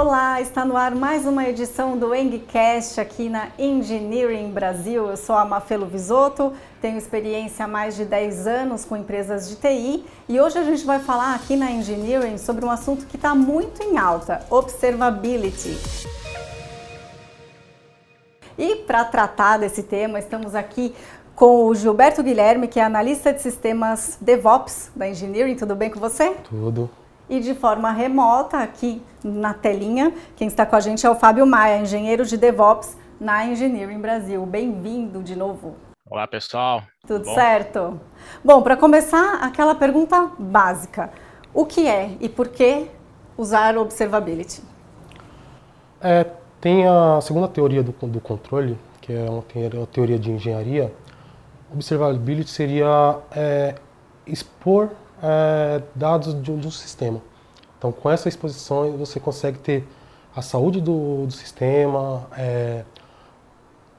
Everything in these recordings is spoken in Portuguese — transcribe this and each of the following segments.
Olá, está no ar mais uma edição do Engcast aqui na Engineering Brasil. Eu sou a Mafelo Visoto, tenho experiência há mais de 10 anos com empresas de TI e hoje a gente vai falar aqui na Engineering sobre um assunto que está muito em alta, observability. E para tratar desse tema, estamos aqui com o Gilberto Guilherme, que é analista de sistemas DevOps da Engineering. Tudo bem com você? Tudo e de forma remota aqui na telinha. Quem está com a gente é o Fábio Maia, engenheiro de DevOps na Engineering Brasil. Bem-vindo de novo. Olá, pessoal. Tudo Bom? certo? Bom, para começar, aquela pergunta básica. O que é e por que usar Observability? É, tem a segunda teoria do, do controle, que é uma teoria, uma teoria de engenharia. Observability seria é, expor é, dados de um, de um, sistema. Então, com essa exposição, você consegue ter a saúde do, do sistema, é,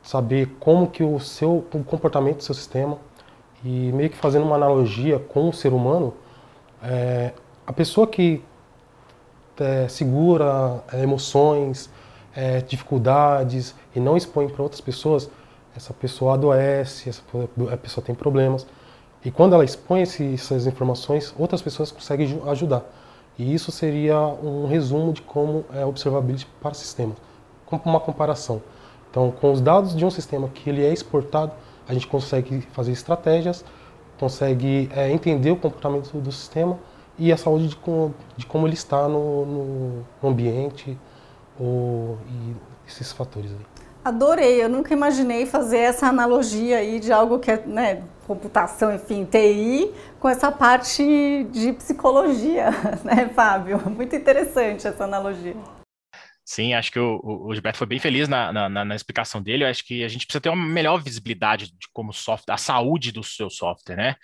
saber como que o seu o comportamento do seu sistema e meio que fazendo uma analogia com o ser humano, é, a pessoa que é, segura é, emoções, é, dificuldades e não expõe para outras pessoas, essa pessoa adoece, essa pessoa tem problemas. E quando ela expõe esse, essas informações, outras pessoas conseguem ajudar. E isso seria um resumo de como é observability para sistemas, como uma comparação. Então, com os dados de um sistema que ele é exportado, a gente consegue fazer estratégias, consegue é, entender o comportamento do sistema e a saúde de como, de como ele está no, no ambiente ou, e esses fatores aí. Adorei, eu nunca imaginei fazer essa analogia aí de algo que é, né, computação, enfim, TI, com essa parte de psicologia, né, Fábio? Muito interessante essa analogia. Sim, acho que o, o Gilberto foi bem feliz na, na, na, explicação dele. Eu acho que a gente precisa ter uma melhor visibilidade de como software, a saúde do seu software, né?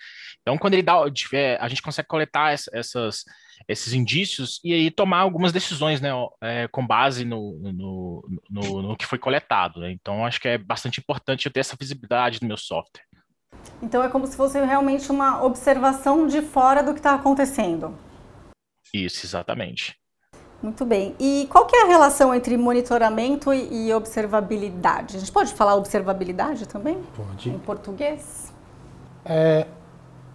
Então, quando ele dá, a gente consegue coletar essas, esses indícios e aí tomar algumas decisões, né, é, com base no, no, no, no, que foi coletado. Né? Então, acho que é bastante importante eu ter essa visibilidade do meu software. Então, é como se fosse realmente uma observação de fora do que está acontecendo. Isso, exatamente. Muito bem. E qual que é a relação entre monitoramento e observabilidade? A gente pode falar observabilidade também? Pode. Em português? É,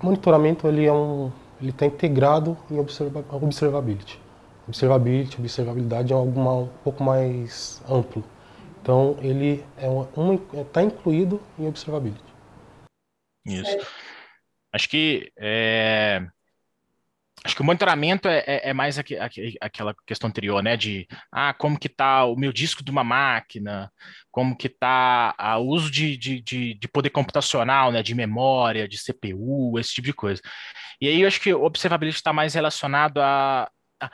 monitoramento ele é um, ele está integrado em observa, observability. Observability, observabilidade é algo um pouco mais amplo. Então ele é está incluído em observability. Isso. Acho que é, Acho que o monitoramento é, é, é mais aqu, aqu, aquela questão anterior, né? De ah, como que está o meu disco de uma máquina, como que está o uso de, de, de, de, poder computacional, né? De memória, de CPU, esse tipo de coisa. E aí eu acho que o observability está mais relacionado a,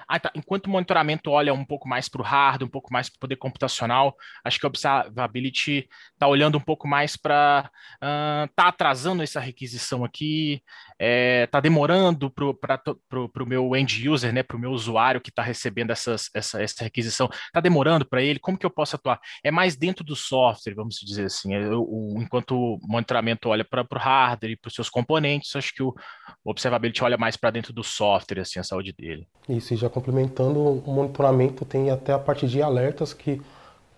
ah, tá. Enquanto o monitoramento olha um pouco mais para o hardware, um pouco mais para o poder computacional, acho que a Observability está olhando um pouco mais para uh, tá atrasando essa requisição aqui, está é, demorando para o meu end user, né, para o meu usuário que está recebendo essas, essa, essa requisição, está demorando para ele, como que eu posso atuar? É mais dentro do software, vamos dizer assim. Eu, é, o, enquanto o monitoramento olha para o hardware e para os seus componentes, acho que o, o Observability olha mais para dentro do software, assim, a saúde dele. Isso, já complementando, o monitoramento tem até a parte de alertas que,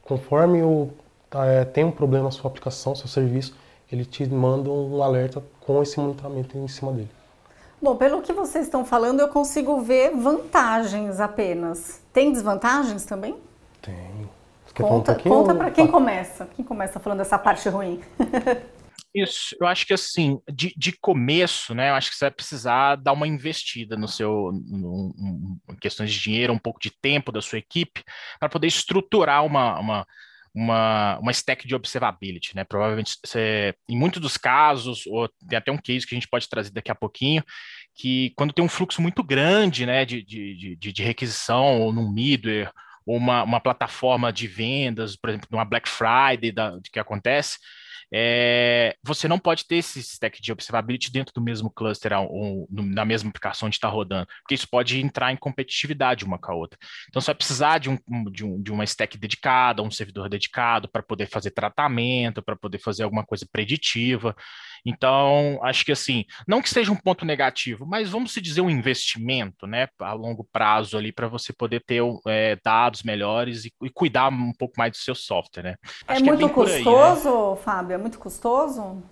conforme o, é, tem um problema na sua aplicação, seu serviço, ele te manda um alerta com esse monitoramento em cima dele. Bom, pelo que vocês estão falando, eu consigo ver vantagens apenas. Tem desvantagens também? Tem. Conta, um conta para quem começa. Quem começa falando dessa parte ruim? Isso, eu acho que assim, de, de começo, né? Eu acho que você vai precisar dar uma investida no seu, no, em questões de dinheiro, um pouco de tempo da sua equipe, para poder estruturar uma, uma, uma, uma stack de observability, né? Provavelmente, você, em muitos dos casos, ou tem até um case que a gente pode trazer daqui a pouquinho, que quando tem um fluxo muito grande, né, de, de, de, de requisição, ou num middleware, ou uma, uma plataforma de vendas, por exemplo, numa Black Friday da, que acontece, é, você não pode ter esse stack de observability dentro do mesmo cluster ou na mesma aplicação onde está rodando, porque isso pode entrar em competitividade uma com a outra. Então, você vai precisar de, um, de, um, de uma stack dedicada, um servidor dedicado para poder fazer tratamento, para poder fazer alguma coisa preditiva. Então, acho que assim, não que seja um ponto negativo, mas vamos se dizer um investimento, né, a longo prazo ali para você poder ter é, dados melhores e, e, cuidar um pouco mais do seu software, né? É acho é muito é custoso, aí, né? Fábio? É muito custoso?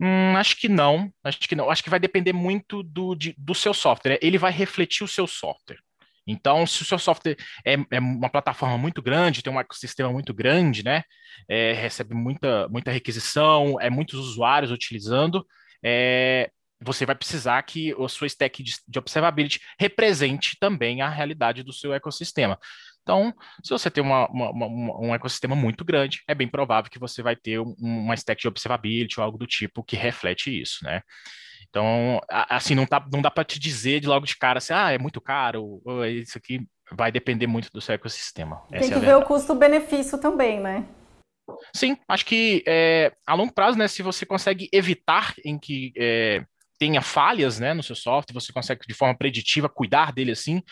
Hum, acho que não, acho que não. Acho que vai depender muito do, de, do seu software. Né? Ele vai refletir o seu software. Então, se o seu software é, é, uma plataforma muito grande, tem um ecossistema muito grande, né? É, recebe muita, muita requisição, é muitos usuários utilizando, é, você vai precisar que a sua stack de, de observability represente também a realidade do seu ecossistema. Então, se você tem uma, uma, uma, um ecossistema muito grande, é bem provável que você vai ter um, uma stack de observability ou algo do tipo que reflete isso, né? Então, assim, não, tá, não dá para te dizer de logo de cara assim, ah, é muito caro, ou isso aqui vai depender muito do seu ecossistema. Tem Essa é que é ver o custo-benefício também, né? Sim, acho que é, a longo prazo, né, se você consegue evitar em que é, tenha falhas né, no seu software, você consegue de forma preditiva cuidar dele assim,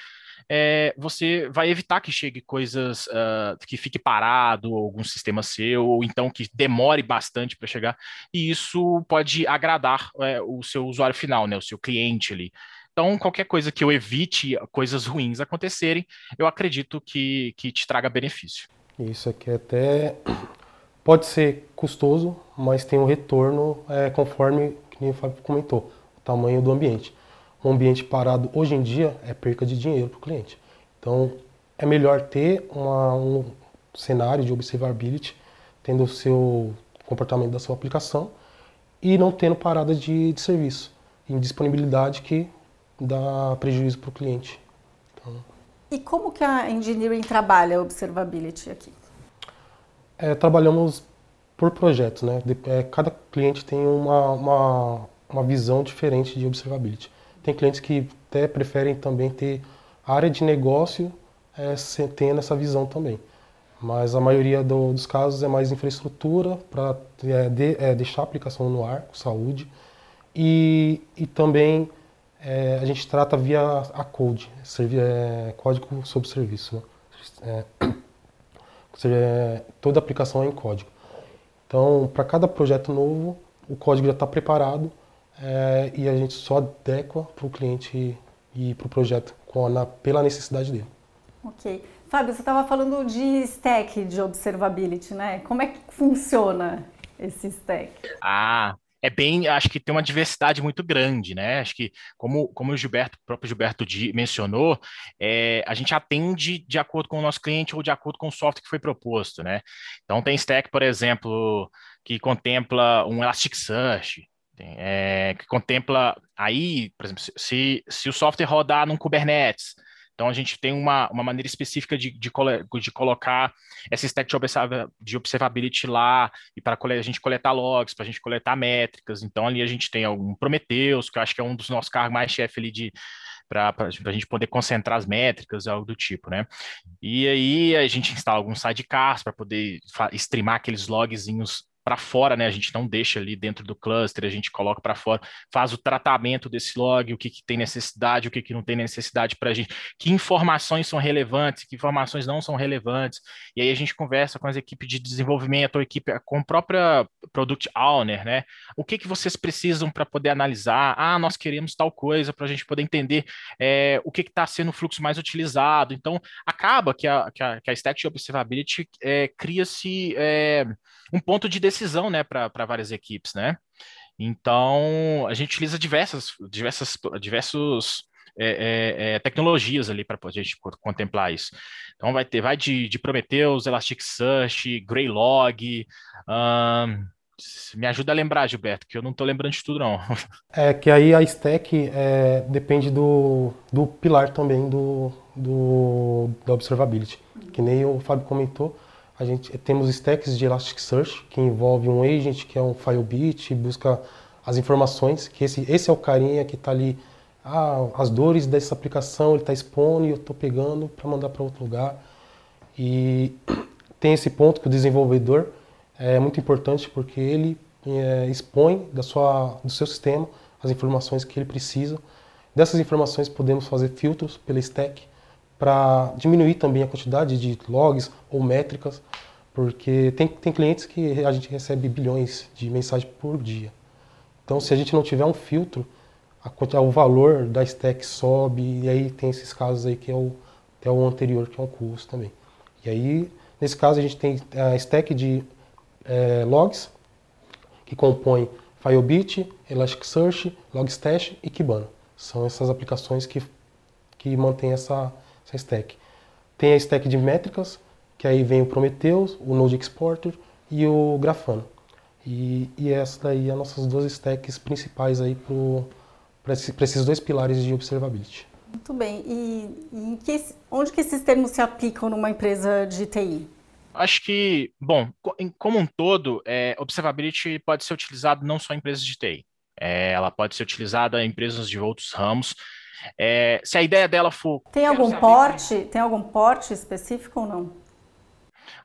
é, você vai evitar que chegue coisas uh, que fique parado, algum sistema seu, ou então que demore bastante para chegar, e isso pode agradar é, o seu usuário final, né, o seu cliente ali. Então, qualquer coisa que eu evite coisas ruins acontecerem, eu acredito que, que te traga benefício. Isso aqui até pode ser custoso, mas tem um retorno é, conforme, como o Fábio comentou, o tamanho do ambiente um ambiente parado hoje em dia é perca de dinheiro para o cliente. Então é melhor ter uma, um cenário de observability, tendo o seu comportamento da sua aplicação e não tendo parada de, de serviço, indisponibilidade que dá prejuízo para o cliente. Então, e como que a Engineering trabalha a observability aqui? É, trabalhamos por projetos, né? De, é, cada cliente tem uma, uma, uma visão diferente de observability. Tem clientes que até preferem também ter área de negócio é, tendo essa visão também. Mas a maioria do, dos casos é mais infraestrutura para é, de, é, deixar a aplicação no ar, com E, e também é, a gente trata via a code, servi, é, código sobre serviço. Né? É, seja, toda aplicação é em código. Então, para cada projeto novo, o código já está preparado é, e a gente só adequa para o cliente e para o projeto com, na, pela necessidade dele. Ok. Fábio, você estava falando de stack de observability, né? Como é que funciona esse stack? Ah, é bem, acho que tem uma diversidade muito grande, né? Acho que, como, como o Gilberto, o próprio Gilberto mencionou, é, a gente atende de acordo com o nosso cliente ou de acordo com o software que foi proposto, né? Então, tem stack, por exemplo, que contempla um Elasticsearch, é, que contempla aí, por exemplo, se, se o software rodar num Kubernetes, então a gente tem uma, uma maneira específica de, de, de colocar essa stack de, observa, de observability lá e para a gente coletar logs, para a gente coletar métricas. Então ali a gente tem algum Prometheus, que eu acho que é um dos nossos carros mais chefe ali de para a gente poder concentrar as métricas, algo do tipo, né? E aí a gente instala alguns sidecars para poder streamar aqueles logzinhos para fora, né? A gente não deixa ali dentro do cluster, a gente coloca para fora, faz o tratamento desse log, o que, que tem necessidade, o que, que não tem necessidade para a gente, que informações são relevantes, que informações não são relevantes. E aí a gente conversa com as equipes de desenvolvimento, ou equipe com a própria product owner, né? O que, que vocês precisam para poder analisar? Ah, nós queremos tal coisa para a gente poder entender é, o que está sendo o fluxo mais utilizado. Então, acaba que a, que a, que a stack de observability é, cria-se é, um ponto de decisão, né, para várias equipes, né? Então, a gente utiliza diversas, diversas, diversos é, é, é tecnologias ali para a gente contemplar isso. Então, vai ter, vai de, de Prometheus, Elasticsearch, Greylog, um, me ajuda a lembrar, Gilberto, que eu não estou lembrando de tudo, não. É que aí a stack é, depende do, do pilar também do, do, da observability. Que nem o Fábio comentou, a gente temos stacks de Elasticsearch, que envolve um agent, que é um FileBit, busca as informações, que esse, esse é o carinha que está ali, ah, as dores dessa aplicação, ele está expondo e eu estou pegando para mandar para outro lugar. E tem esse ponto que o desenvolvedor é muito importante porque ele é, expõe da sua, do seu sistema as informações que ele precisa. Dessas informações podemos fazer filtros pela stack, para diminuir também a quantidade de logs ou métricas, Porque tem, tem clientes que a gente recebe bilhões de mensagens por dia. Então, se a gente não tiver um filtro, a, o valor da stack sobe, e aí tem esses casos aí que é o, até o anterior, que é um custo também. E aí, nesse caso, a gente tem a stack de é, logs, que compõe Firebit, Elasticsearch, Logstash e Kibana. São essas aplicações que, que mantêm essa, essa stack. Tem a stack de métricas, que aí vem o Prometheus, o Node Exporter e o Grafana. E, e essa daí é as nossas duas stacks principais aí para esse, esses dois pilares de observability. Muito bem. E, e que, onde que esses termos se aplicam numa empresa de TI? Acho que, bom, como um todo, é, observability pode ser utilizado não só em empresas de TI. É, ela pode ser utilizada em empresas de outros ramos. É, se a ideia dela for. Tem algum porte? Tem algum porte específico ou não?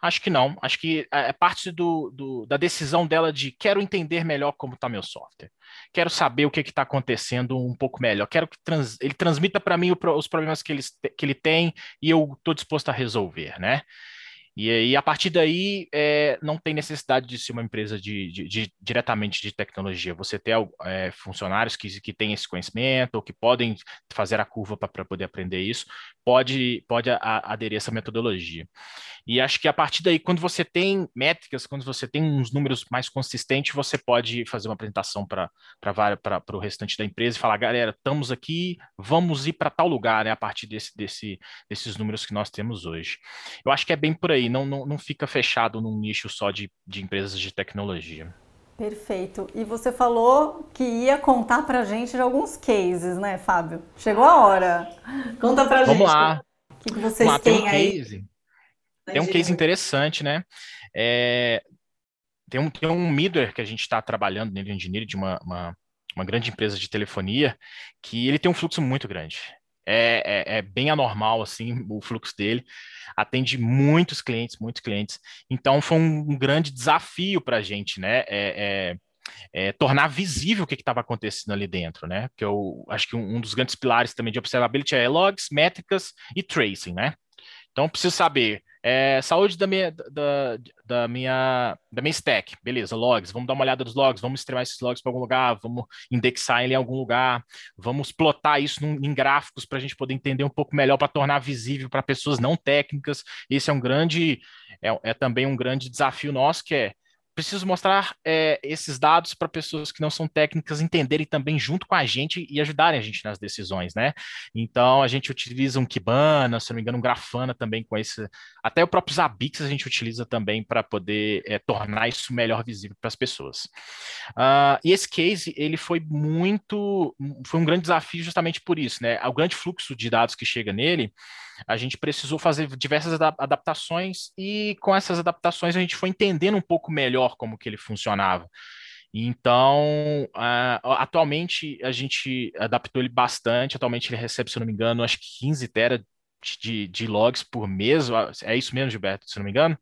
Acho que não. Acho que é, é parte do, do, da decisão dela de quero entender melhor como está meu software. Quero saber o que está acontecendo um pouco melhor. Quero que trans, ele transmita para mim o, os problemas que ele, que ele tem e eu estou disposto a resolver, né? E aí, a partir daí, é, não tem necessidade de ser uma empresa de, de, de diretamente de tecnologia. Você ter é, funcionários que, que têm esse conhecimento ou que podem fazer a curva para poder aprender isso, pode, pode a, a aderir a essa metodologia. E acho que a partir daí, quando você tem métricas, quando você tem uns números mais consistentes, você pode fazer uma apresentação para o restante da empresa e falar, galera, estamos aqui, vamos ir para tal lugar, né, a partir desse, desse, desses números que nós temos hoje. Eu acho que é bem por aí, não, não, não fica fechado num nicho só de, de empresas de tecnologia. Perfeito. E você falou que ia contar para gente de alguns cases, né, Fábio? Chegou a hora. Conta para gente. Vamos lá. O que, vocês Vamos lá, têm um aí? Case. Tem um case interessante, né? É, tem, um, tem um middleware que a gente está trabalhando nele, engenheiro de uma, uma, uma grande empresa de telefonia, que ele tem um fluxo muito grande. É, é, é, bem anormal assim o fluxo dele, atende muitos clientes, muitos clientes. Então foi um, um grande desafio para a gente, né? É, é, é, tornar visível o que estava acontecendo ali dentro, né? Porque eu acho que um, um, dos grandes pilares também de observability é logs, métricas e tracing, né? Então preciso saber. É, saúde da minha, da, da, minha, da minha stack, beleza, logs, vamos dar uma olhada nos logs, vamos extremar esses logs para algum lugar, vamos indexar ele em algum lugar, vamos plotar isso num, em gráficos para a gente poder entender um pouco melhor, para tornar visível para pessoas não técnicas. Esse é um grande, é, é também um grande desafio nosso, que é preciso mostrar é, esses dados para pessoas que não são técnicas entenderem também junto com a gente e ajudarem a gente nas decisões, né? Então a gente utiliza um Kibana, se não me engano, um Grafana também com esse. Até o próprio Zabbix a gente utiliza também para poder é, tornar isso melhor visível para as pessoas. Uh, e esse case ele foi muito, foi um grande desafio justamente por isso, né? O grande fluxo de dados que chega nele a gente precisou fazer diversas adaptações e com essas adaptações a gente foi entendendo um pouco melhor como que ele funcionava. Então, uh, atualmente a gente adaptou ele bastante. Atualmente ele recebe, se eu não me engano, acho que 15 tera de, de logs por mês. É isso mesmo, Gilberto, se eu não me engano?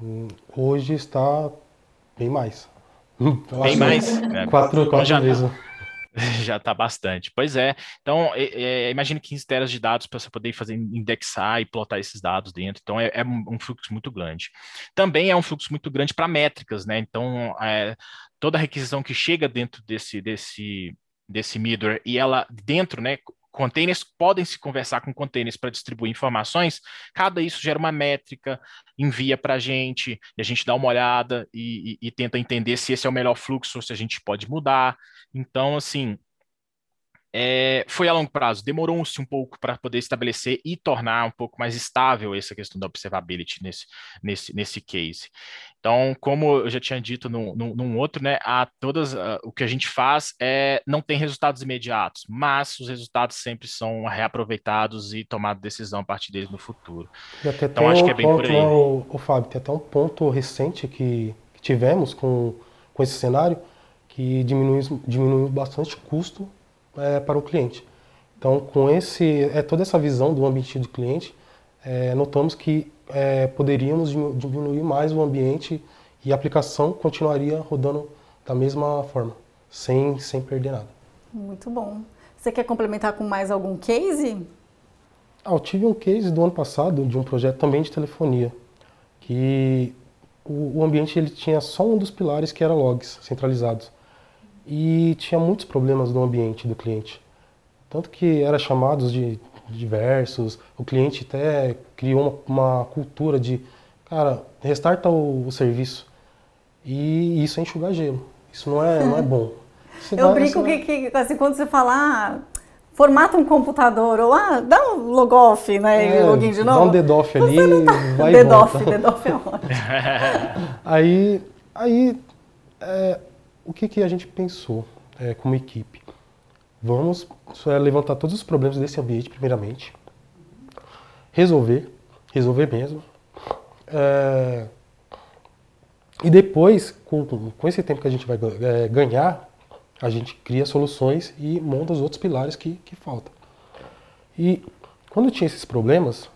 Hum, hoje está bem mais. Bem mais? Né? Quatro, quatro já, vezes. Já está bastante. Pois é. Então, é, é, imagine 15 teras de dados para você poder fazer indexar e plotar esses dados dentro. Então, é, é um fluxo muito grande. Também é um fluxo muito grande para métricas, né? Então, é, toda requisição que chega dentro desse, desse, desse middleware e ela dentro, né? Containers podem se conversar com containers para distribuir informações, cada isso gera uma métrica, envia para a gente, e a gente dá uma olhada e, e, e tenta entender se esse é o melhor fluxo, se a gente pode mudar. Então, assim, é, foi a longo prazo, demorou-se um pouco para poder estabelecer e tornar um pouco mais estável essa questão da observability nesse, nesse, nesse case. Então, como eu já tinha dito num, num, num outro, né, a todas, uh, o que a gente faz é não tem resultados imediatos, mas os resultados sempre são reaproveitados e tomada decisão a partir deles no futuro. então, acho que é bem ponto, por aí. O, o Fábio, tem até um ponto recente que, que tivemos com, com esse cenário que diminuiu, diminuiu bastante custo é, para o cliente. Então, com esse, é, toda essa visão do ambiente do cliente, é, notamos que é, poderíamos diminuir mais o ambiente e a aplicação continuaria rodando da mesma forma, sem, sem perder nada. Muito bom. Você quer complementar com mais algum case? Ah, eu tive um case do ano passado de um projeto também de telefonia. que o, o ambiente ele tinha só um dos pilares que era logs centralizados e tinha muitos problemas no ambiente do cliente. Tanto que era chamados de diversos, o cliente até criou uma, uma cultura de, cara, restarta o, o, serviço. E isso é enxugar gelo. Isso não é, não é bom. Você Eu vai, brinco que, que, assim, quando você fala, ah, formata um computador, ou ah, dá um logoff, né? É, login de novo. Dá um dedoff ali, tá... vai dedoff, dedoff é ótimo. aí, aí é, o que, que a gente pensou é, como equipe? Vamos é, levantar todos os problemas desse ambiente, primeiramente. Resolver, resolver mesmo. É, e depois, com, com esse tempo que a gente vai ganhar, a gente cria soluções e monta os outros pilares que, que faltam. E quando tinha esses problemas,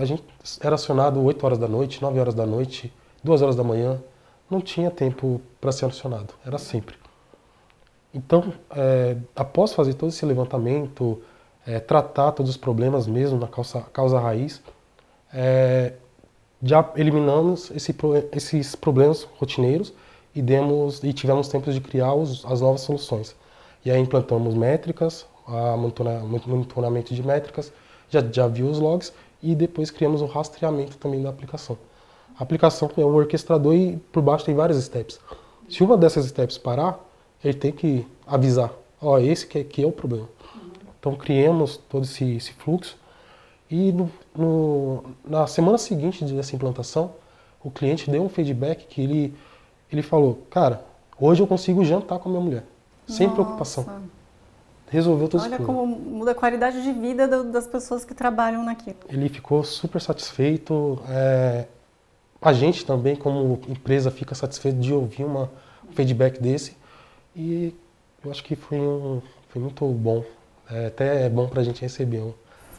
a gente era acionado 8 horas da noite, 9 horas da noite, 2 horas da manhã. Não tinha tempo para ser acionado, era sempre. Então, é, após fazer todo esse levantamento, é, tratar todos os problemas mesmo na causa, causa raiz, é, já eliminamos esse, esses problemas rotineiros e demos e tivemos tempo de criar os, as novas soluções. E aí implantamos métricas, a monitoramento de métricas, já, já viu os logs e depois criamos o rastreamento também da aplicação. A aplicação é um orquestrador e por baixo tem vários steps. Se uma dessas steps parar, ele tem que avisar, ó, oh, esse que, que é o problema. Então criamos todo esse, esse fluxo e no, no, na semana seguinte dessa implantação, o cliente deu um feedback que ele, ele falou, cara, hoje eu consigo jantar com a minha mulher, sem Nossa. preocupação. Resolveu todos Olha como muda a qualidade de vida das pessoas que trabalham naquilo. Ele ficou super satisfeito. É, a gente também, como empresa, fica satisfeito de ouvir uma, um feedback desse. E eu acho que foi, um, foi muito bom. É, até é bom para a gente receber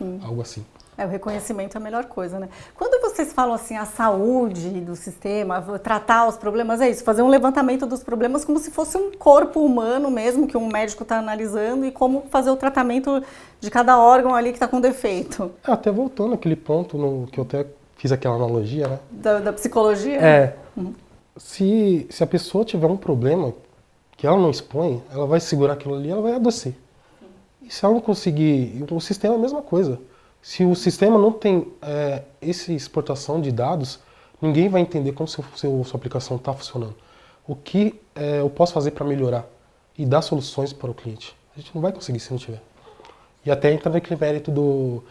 um, algo assim. É, o reconhecimento é a melhor coisa, né? Quando vocês falam assim, a saúde do sistema, tratar os problemas, é isso, fazer um levantamento dos problemas como se fosse um corpo humano mesmo, que um médico está analisando, e como fazer o tratamento de cada órgão ali que está com defeito. É, até voltando aquele ponto no, que eu até fiz aquela analogia, né? Da, da psicologia? É. Uhum. Se, se a pessoa tiver um problema que ela não expõe, ela vai segurar aquilo ali, ela vai adoecer. E se ela não conseguir, o sistema é a mesma coisa. Se o sistema não tem é, essa exportação de dados, ninguém vai entender como seu, seu sua aplicação está funcionando. O que é, eu posso fazer para melhorar e dar soluções para o cliente? A gente não vai conseguir se não tiver. E até entra naquele mérito do,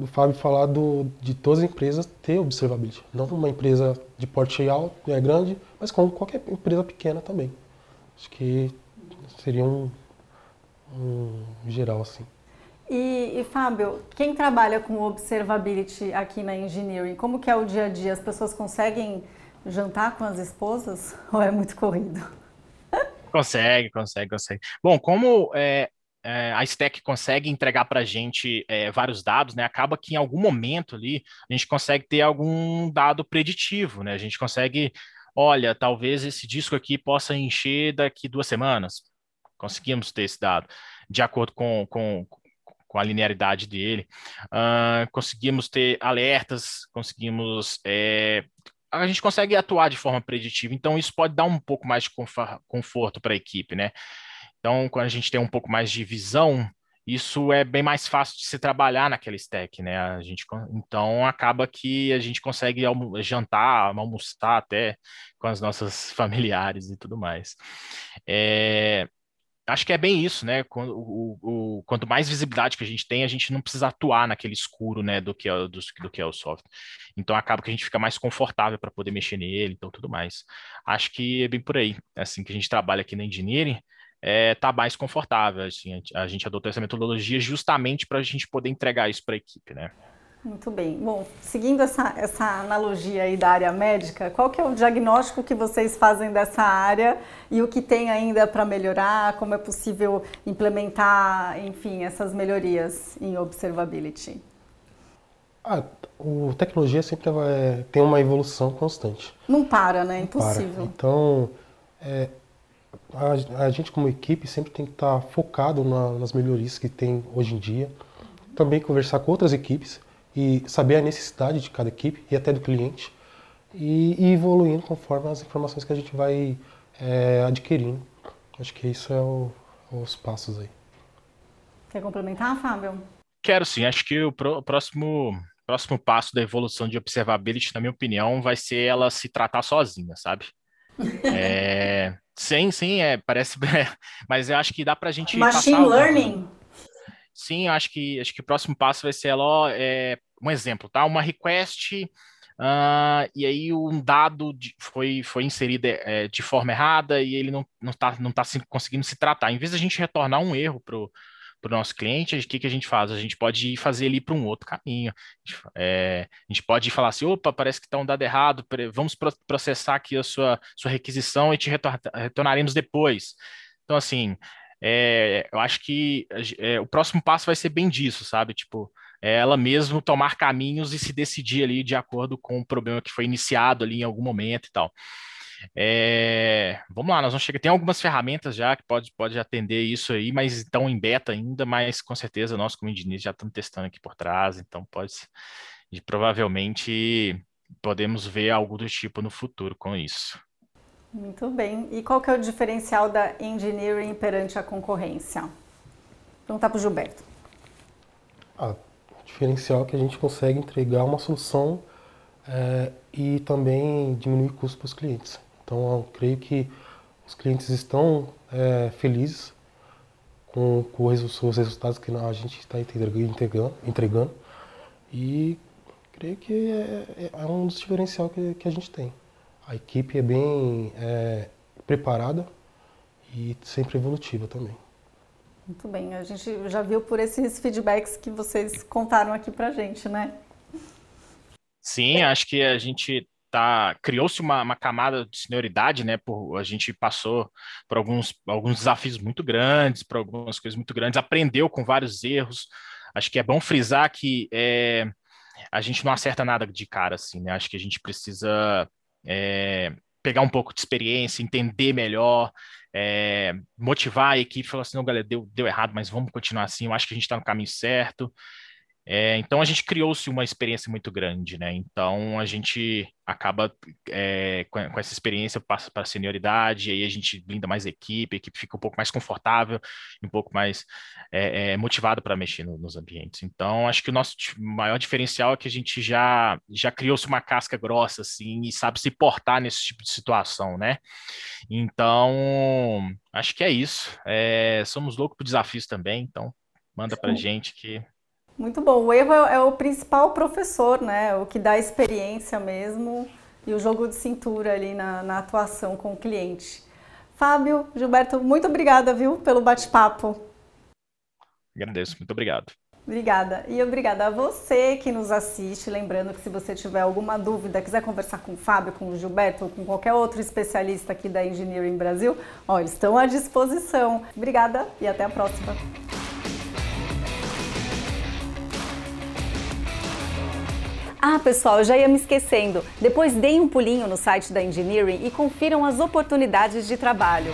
do Fábio falar do, de todas as empresas ter observability. Não uma empresa de porte alto, é grande, mas como qualquer empresa pequena também. Acho que seria um, um geral assim. E, e, Fábio, quem trabalha com observability aqui na Engineering, como que é o dia a dia? As pessoas conseguem jantar com as esposas ou é muito corrido? Consegue, consegue, consegue. Bom, como é, é, a Stack consegue entregar para a gente é, vários dados, né? Acaba que em algum momento ali a gente consegue ter algum dado preditivo, né? A gente consegue, olha, talvez esse disco aqui possa encher daqui duas semanas. Conseguimos ter esse dado de acordo com, com, com a linearidade dele. Uh, conseguimos ter alertas, conseguimos. É, a gente consegue atuar de forma preditiva, então isso pode dar um pouco mais de conforto para a equipe, né? Então, quando a gente tem um pouco mais de visão, isso é bem mais fácil de se trabalhar naquela stack, né? A gente, então, acaba que a gente consegue jantar, almoçar até com as nossas familiares e tudo mais. É, acho que é bem isso, né? Quando, o, o, quanto mais visibilidade que a gente tem, a gente não precisa atuar naquele escuro, né, do que é, do, do que é o software. Então acaba que a gente fica mais confortável para poder mexer nele, então tudo mais. Acho que é bem por aí. É assim que a gente trabalha aqui na engineering, é, tá mais confortável. Assim, a, gente, adotou essa metodologia justamente para a gente poder entregar isso para a equipe, né? Muito bem. Bom, seguindo essa, essa analogia aí da área médica, qual que é o diagnóstico que vocês fazem dessa área e o que tem ainda para melhorar? Como é possível implementar, enfim, essas melhorias em observability? A, a tecnologia sempre vai, tem uma evolução constante. Não para, né? Impossível. Para. Então, é, a, a, gente como equipe sempre tem que estar focado na, nas melhorias que tem hoje em dia. Também conversar com outras equipes e saber a necessidade de cada equipe e até do cliente. e, e evoluindo conforme as informações que a gente vai é, adquirindo. Acho que isso é o, os passos aí. Quer complementar, Fábio? Quero sim. Acho que o próximo, próximo passo da evolução de observability, na minha opinião, vai ser ela se tratar sozinha, sabe? É, sim, sim, é, parece. mas eu acho que dá para a gente. Machine learning. Sim, acho que acho que o próximo passo vai ser ela, é, um exemplo, tá? Uma request Uh, e aí um dado de, foi, foi inserido é, de forma errada e ele não está não tá, não tá se, conseguindo se tratar. Em vez de a gente retornar um erro para o nosso cliente, o que, que a gente faz? A gente pode fazer ele para um outro caminho. É, a gente pode falar assim, opa, parece que está um dado errado, vamos processar aqui a sua, sua requisição e te retornaremos depois. Então, assim, é, eu acho que é, o próximo passo vai ser bem disso, sabe? Tipo, é ela mesmo tomar caminhos e se decidir ali de acordo com o problema que foi iniciado ali em algum momento e tal. É, vamos lá, nós vamos chegar. Tem algumas ferramentas já que pode, pode atender isso aí, mas estão em beta ainda, mas com certeza nós, como engenheiros, já estamos testando aqui por trás, então pode e provavelmente podemos ver algo do tipo no futuro com isso. Muito bem. E qual que é o diferencial da engineering perante a concorrência? Perguntar para o Gilberto. Ah, diferencial que a gente consegue entregar uma solução é, e também diminuir custos para os clientes. Então, eu creio que os clientes estão é, felizes com, com, os resultados que a gente está entregando, entregando, e creio que é, é um dos diferenciais que, que, a gente tem. A equipe é bem é, preparada e sempre evolutiva também. Muito bem, a gente já viu por esses feedbacks que vocês contaram aqui pra gente, né? Sim, acho que a gente tá criou-se uma, uma, camada de senioridade, né? Por, a gente passou por alguns, alguns desafios muito grandes, por algumas coisas muito grandes, aprendeu com vários erros. Acho que é bom frisar que é, a gente não acerta nada de cara, assim, né? Acho que a gente precisa é, pegar um pouco de experiência, entender melhor, é, motivar a equipe, falar assim, não, galera, deu, deu errado, mas vamos continuar assim, eu acho que a gente está no caminho certo. É, então a gente criou-se uma experiência muito grande, né? Então a gente acaba é, com, essa experiência passa para a senioridade, aí a gente blinda mais a equipe, a equipe fica um pouco mais confortável, um pouco mais é, é motivada para mexer no, nos ambientes. Então acho que o nosso maior diferencial é que a gente já já criou-se uma casca grossa assim e sabe se portar nesse tipo de situação, né? Então acho que é isso. É, somos loucos por desafios também, então manda para gente que muito bom. O erro é, é, o principal professor, né? O que dá experiência mesmo e o jogo de cintura ali na, na atuação com o cliente. Fábio, Gilberto, muito obrigada, viu, pelo bate-papo. Agradeço, muito obrigado. Obrigada. E obrigada a você que nos assiste. Lembrando que se você tiver alguma dúvida, quiser conversar com o Fábio, com o Gilberto ou com qualquer outro especialista aqui da Engineering Brasil, ó, eles estão à disposição. Obrigada e até a próxima. Ah, pessoal, eu já ia me esquecendo. Depois deem um pulinho no site da Engineering e confiram as oportunidades de trabalho.